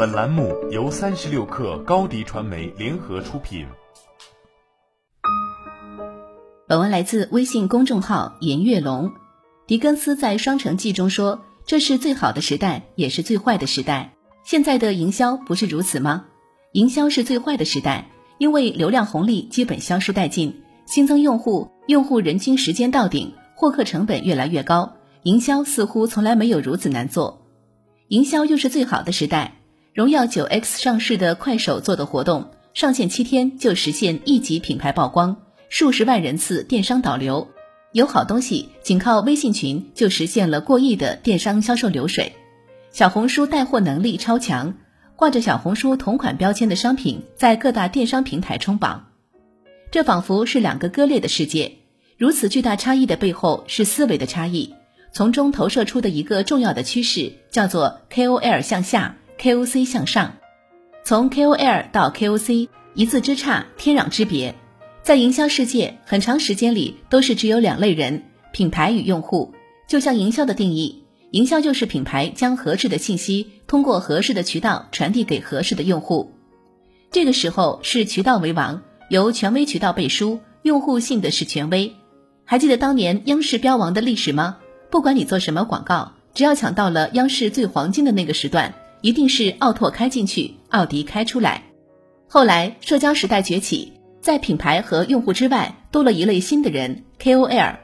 本栏目由三十六氪高低传媒联合出品。本文来自微信公众号颜月龙。狄更斯在《双城记》中说：“这是最好的时代，也是最坏的时代。”现在的营销不是如此吗？营销是最坏的时代，因为流量红利基本消失殆尽，新增用户、用户人均时间到顶，获客成本越来越高，营销似乎从来没有如此难做。营销又是最好的时代。荣耀九 X 上市的快手做的活动，上线七天就实现一级品牌曝光，数十万人次电商导流。有好东西，仅靠微信群就实现了过亿的电商销售流水。小红书带货能力超强，挂着小红书同款标签的商品在各大电商平台冲榜。这仿佛是两个割裂的世界，如此巨大差异的背后是思维的差异，从中投射出的一个重要的趋势叫做 KOL 向下，KOC 向上。从 KOL 到 KOC，一字之差，天壤之别。在营销世界，很长时间里都是只有两类人：品牌与用户。就像营销的定义。营销就是品牌将合适的信息通过合适的渠道传递给合适的用户，这个时候是渠道为王，由权威渠道背书，用户信的是权威。还记得当年央视标王的历史吗？不管你做什么广告，只要抢到了央视最黄金的那个时段，一定是奥拓开进去，奥迪开出来。后来社交时代崛起，在品牌和用户之外，多了一类新的人 ——KOL，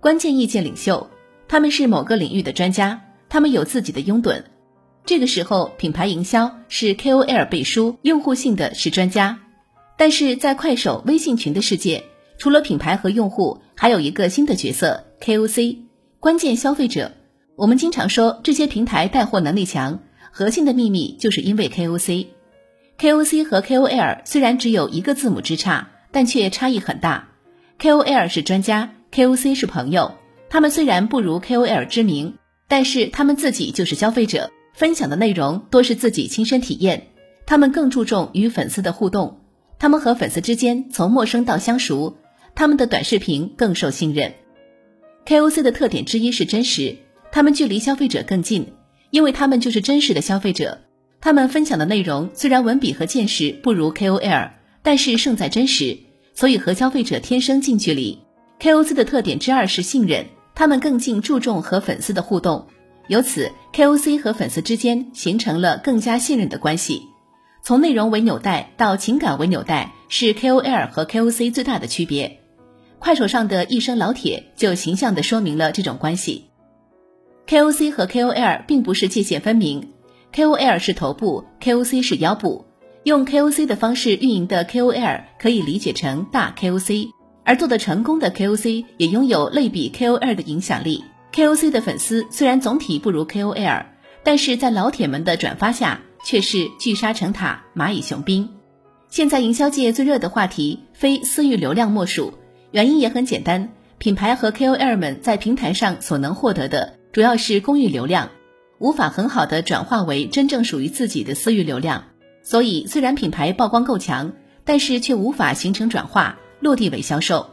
关键意见领袖。他们是某个领域的专家，他们有自己的拥趸。这个时候，品牌营销是 KOL 背书，用户性的是专家。但是在快手、微信群的世界，除了品牌和用户，还有一个新的角色 KOC，关键消费者。我们经常说这些平台带货能力强，核心的秘密就是因为 KOC。KOC 和 KOL 虽然只有一个字母之差，但却差异很大。KOL 是专家，KOC 是朋友。他们虽然不如 KOL 知名，但是他们自己就是消费者，分享的内容多是自己亲身体验。他们更注重与粉丝的互动，他们和粉丝之间从陌生到相熟，他们的短视频更受信任。KOC 的特点之一是真实，他们距离消费者更近，因为他们就是真实的消费者。他们分享的内容虽然文笔和见识不如 KOL，但是胜在真实，所以和消费者天生近距离。KOC 的特点之二是信任。他们更尽注重和粉丝的互动，由此 KOC 和粉丝之间形成了更加信任的关系。从内容为纽带到情感为纽带，是 KOL 和 KOC 最大的区别。快手上的一声老铁就形象地说明了这种关系。KOC 和 KOL 并不是界限分明，KOL 是头部，KOC 是腰部。用 KOC 的方式运营的 KOL 可以理解成大 KOC。而做得成功的 KOC 也拥有类比 KOL 的影响力。KOC 的粉丝虽然总体不如 KOL，但是在老铁们的转发下，却是聚沙成塔、蚂蚁雄兵。现在营销界最热的话题，非私域流量莫属。原因也很简单，品牌和 KOL 们在平台上所能获得的，主要是公域流量，无法很好的转化为真正属于自己的私域流量。所以，虽然品牌曝光够强，但是却无法形成转化。落地为销售，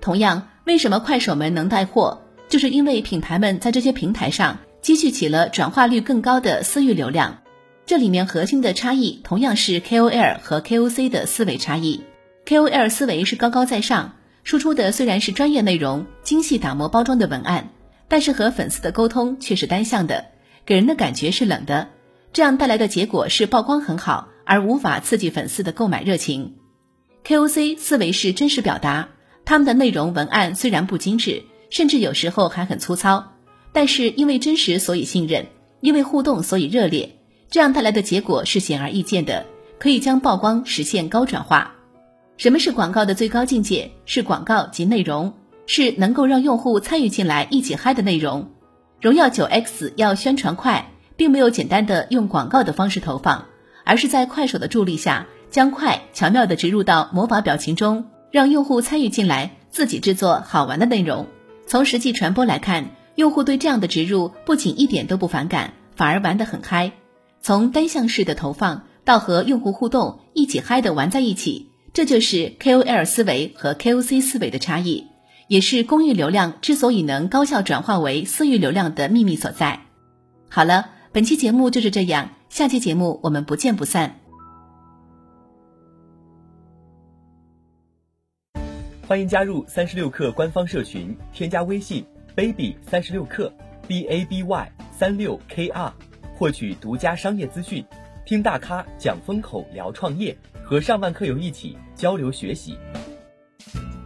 同样，为什么快手们能带货，就是因为品牌们在这些平台上积蓄起了转化率更高的私域流量。这里面核心的差异同样是 KOL 和 KOC 的思维差异。KOL 思维是高高在上，输出的虽然是专业内容、精细打磨包装的文案，但是和粉丝的沟通却是单向的，给人的感觉是冷的。这样带来的结果是曝光很好，而无法刺激粉丝的购买热情。KOC 思维是真实表达，他们的内容文案虽然不精致，甚至有时候还很粗糙，但是因为真实所以信任，因为互动所以热烈，这样带来的结果是显而易见的，可以将曝光实现高转化。什么是广告的最高境界？是广告及内容，是能够让用户参与进来一起嗨的内容。荣耀九 X 要宣传快，并没有简单的用广告的方式投放，而是在快手的助力下。将快巧妙的植入到魔法表情中，让用户参与进来，自己制作好玩的内容。从实际传播来看，用户对这样的植入不仅一点都不反感，反而玩得很嗨。从单向式的投放到和用户互动，一起嗨的玩在一起，这就是 KOL 思维和 KOC 思维的差异，也是公域流量之所以能高效转化为私域流量的秘密所在。好了。本期节目就是这样，下期节目我们不见不散。欢迎加入三十六课官方社群，添加微信 baby 三十六课 b a b y 三六 k r，获取独家商业资讯，听大咖讲风口，聊创业，和上万课友一起交流学习。